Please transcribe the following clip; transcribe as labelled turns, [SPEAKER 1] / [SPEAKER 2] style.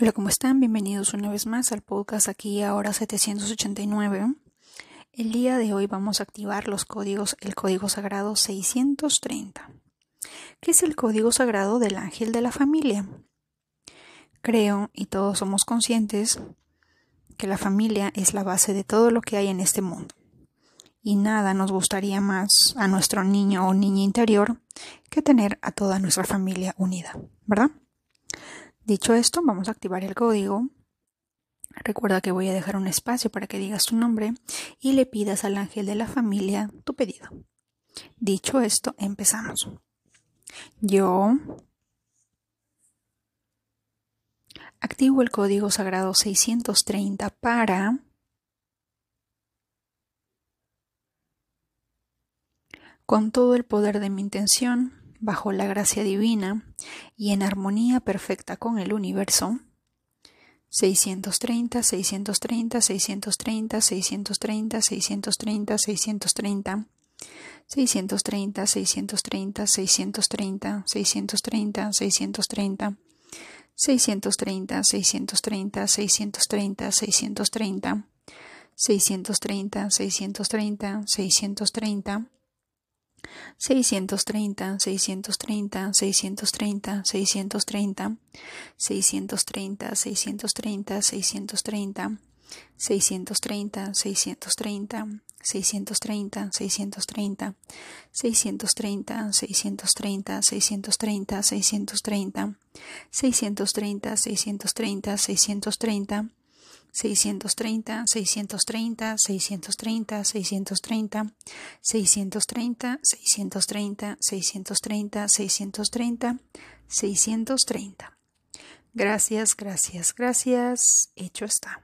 [SPEAKER 1] Hola, ¿cómo están? Bienvenidos una vez más al podcast aquí ahora 789. El día de hoy vamos a activar los códigos, el código sagrado 630, que es el código sagrado del ángel de la familia. Creo, y todos somos conscientes, que la familia es la base de todo lo que hay en este mundo. Y nada nos gustaría más a nuestro niño o niña interior que tener a toda nuestra familia unida, ¿verdad? Dicho esto, vamos a activar el código. Recuerda que voy a dejar un espacio para que digas tu nombre y le pidas al ángel de la familia tu pedido. Dicho esto, empezamos. Yo activo el código sagrado 630 para con todo el poder de mi intención bajo la gracia divina y en armonía perfecta con el universo. 630, 630, 630, 630, 630, 630, 630, 630, 630, 630, 630, 630, 630, 630, 630, 630, 630, 630, 630, 630, 630, 630, 630, 630, 630, 630, 630, 630, 630, 630, 630, 630, 630, 630, 630, 630, 630, 630, 630, 630, 630, 630, 630, 630, 630, 630, 630. Gracias, gracias, gracias. Hecho está.